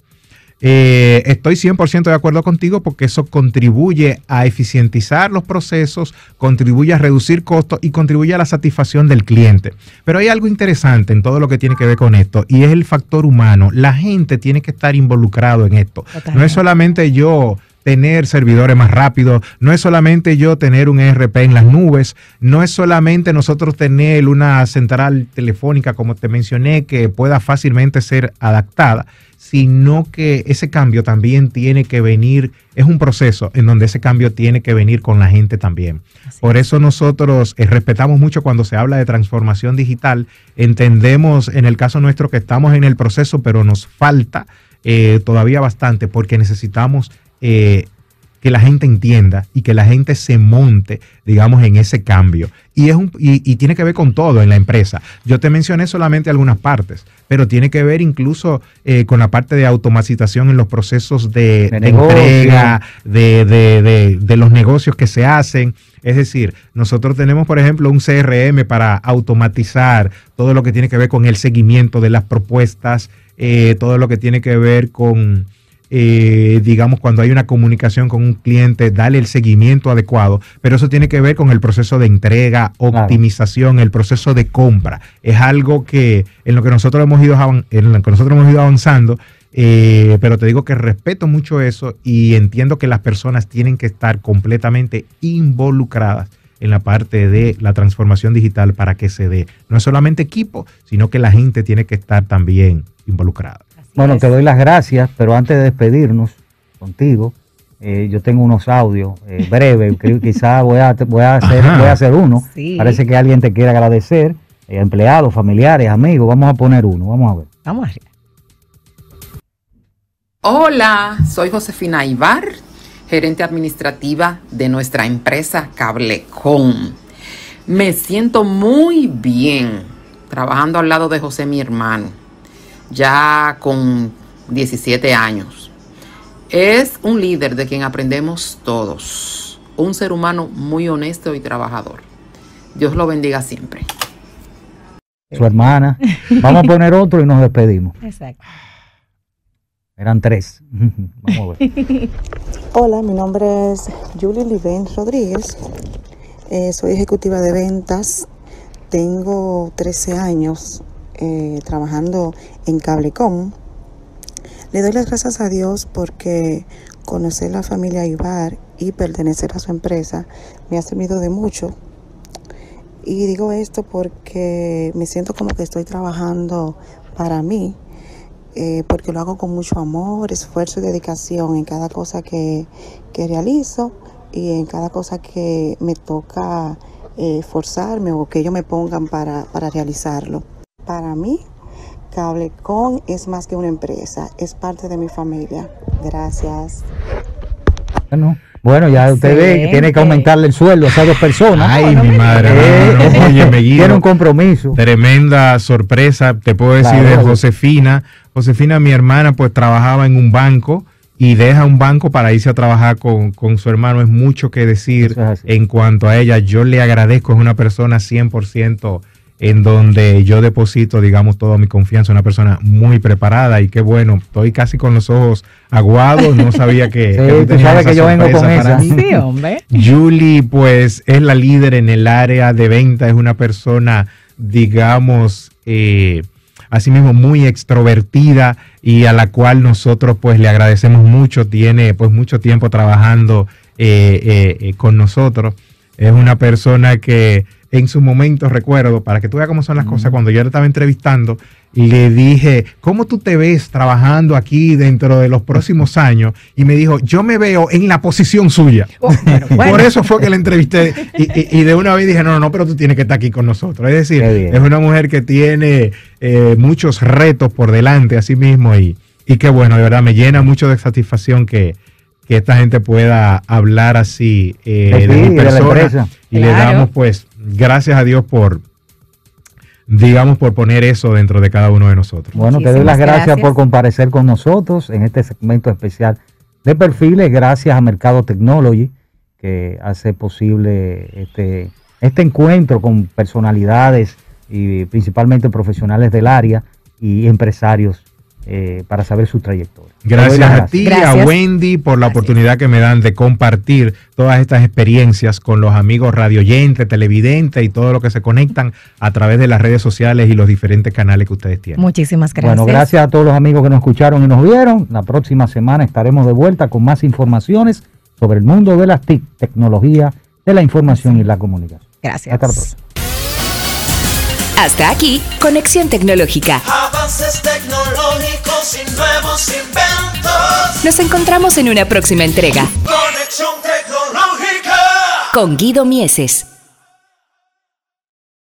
Eh, estoy 100% de acuerdo contigo porque eso contribuye a eficientizar los procesos, contribuye a reducir costos y contribuye a la satisfacción del cliente. Pero hay algo interesante en todo lo que tiene que ver con esto y es el factor humano. La gente tiene que estar involucrado en esto. No es solamente yo tener servidores más rápidos, no es solamente yo tener un ERP en las nubes, no es solamente nosotros tener una central telefónica, como te mencioné, que pueda fácilmente ser adaptada, sino que ese cambio también tiene que venir, es un proceso en donde ese cambio tiene que venir con la gente también. Por eso nosotros eh, respetamos mucho cuando se habla de transformación digital, entendemos en el caso nuestro que estamos en el proceso, pero nos falta eh, todavía bastante porque necesitamos eh, que la gente entienda y que la gente se monte, digamos, en ese cambio. Y, es un, y, y tiene que ver con todo en la empresa. Yo te mencioné solamente algunas partes, pero tiene que ver incluso eh, con la parte de automatización en los procesos de, De de entrega, de, de- de- de los negocios que se hacen. Es decir, nosotros tenemos, por ejemplo, un CRM para automatizar todo lo que tiene que ver con el seguimiento de las propuestas, eh, todo lo que tiene que ver con, eh, digamos, cuando hay una comunicación con un cliente, darle el seguimiento adecuado, pero eso tiene que ver con el proceso de entrega, optimización, el proceso de compra. Es algo que en lo que nosotros hemos ido, en lo que nosotros hemos ido avanzando, eh, pero te digo que respeto mucho eso y entiendo que las personas tienen que estar completamente involucradas en la parte de la transformación digital para que se dé. No es solamente equipo, sino que la gente tiene que estar también involucrada. Bueno, te doy las gracias, pero antes de despedirnos contigo, eh, yo tengo unos audios eh, breves, creo que quizás voy a, voy, a hacer, Ajá. voy a hacer uno. Sí. Parece que alguien te quiere agradecer, eh, empleados, familiares, amigos. Vamos a poner uno, vamos a ver. Vamos arriba. Hola, soy Josefina Ibar, gerente administrativa de nuestra empresa Cablecom. Me siento muy bien trabajando al lado de José, mi hermano, ya con 17 años. Es un líder de quien aprendemos todos, un ser humano muy honesto y trabajador. Dios lo bendiga siempre. Su hermana. Vamos a poner otro y nos despedimos. Exacto. Eran tres. Vamos a ver. Hola, mi nombre es Julie Liven Rodríguez. Eh, soy ejecutiva de ventas. Tengo 13 años eh, trabajando en Cablecom. Le doy las gracias a Dios porque conocer la familia Ibar y pertenecer a su empresa me ha servido de mucho. Y digo esto porque me siento como que estoy trabajando para mí eh, porque lo hago con mucho amor, esfuerzo y dedicación en cada cosa que, que realizo y en cada cosa que me toca eh, forzarme o que ellos me pongan para, para realizarlo. Para mí, Cablecom es más que una empresa, es parte de mi familia. Gracias. Bueno, bueno, ya usted ve que tiene que aumentarle el sueldo a esas dos personas. Ay, mi madre. Eh, Oye, me tiene un compromiso. Tremenda sorpresa, te puedo decir, Claro. de Josefina. Josefina, mi hermana, pues trabajaba en un banco y deja un banco para irse a trabajar con, con su hermano. Es mucho que decir es en cuanto a ella. Yo le agradezco, es una persona 100% en donde yo deposito, digamos, toda mi confianza. Una persona muy preparada y qué bueno, estoy casi con los ojos aguados. No sabía que... Sí, que tú sabes que yo vengo con esa. Sí, hombre. Julie, pues, es la líder en el área de venta, es una persona, digamos, eh, asimismo muy extrovertida y a la cual nosotros, pues, le agradecemos mucho. Tiene, pues, mucho tiempo trabajando eh, eh, eh, con nosotros. Es una persona que en su momento, recuerdo, para que tú veas cómo son las cosas, cuando yo le estaba entrevistando, le dije, ¿cómo tú te ves trabajando aquí dentro de los próximos años? Y me dijo, yo me veo en la posición suya. Oh, bueno, bueno. Por eso fue que la entrevisté y, y- y de una vez dije, no, no, no, pero tú tienes que estar aquí con nosotros. Es decir, es una mujer que tiene eh, muchos retos por delante a sí mismo y, y qué bueno, de verdad, me llena mucho de satisfacción que, que esta gente pueda hablar así eh, Sí, de mi de la persona. empresa. Y le damos pues gracias a Dios por, digamos, por poner eso dentro de cada uno de nosotros. Bueno, te doy las gracias. por comparecer con nosotros en este segmento especial de perfiles. Gracias a Mercado Technology, que hace posible este, este encuentro con personalidades y principalmente profesionales del área y empresarios eh, para saber su trayectoria. Gracias a ti, a Gracias. Wendy, por la Gracias. oportunidad que me dan de compartir todas estas experiencias con los amigos radioyentes, televidentes y todo lo que se conectan a través de las redes sociales y los diferentes canales que ustedes tienen. Muchísimas gracias. Bueno, gracias a todos los amigos que nos escucharon y nos vieron. La próxima semana estaremos de vuelta con más informaciones sobre el mundo de las TIC, tecnología de la información y la comunicación. Gracias. Hasta la próxima. Hasta aquí, Conexión Tecnológica. Avances tecnológicos y nuevos inventos. Nos encontramos en una próxima entrega Conexión tecnológica. con Guido Mieses.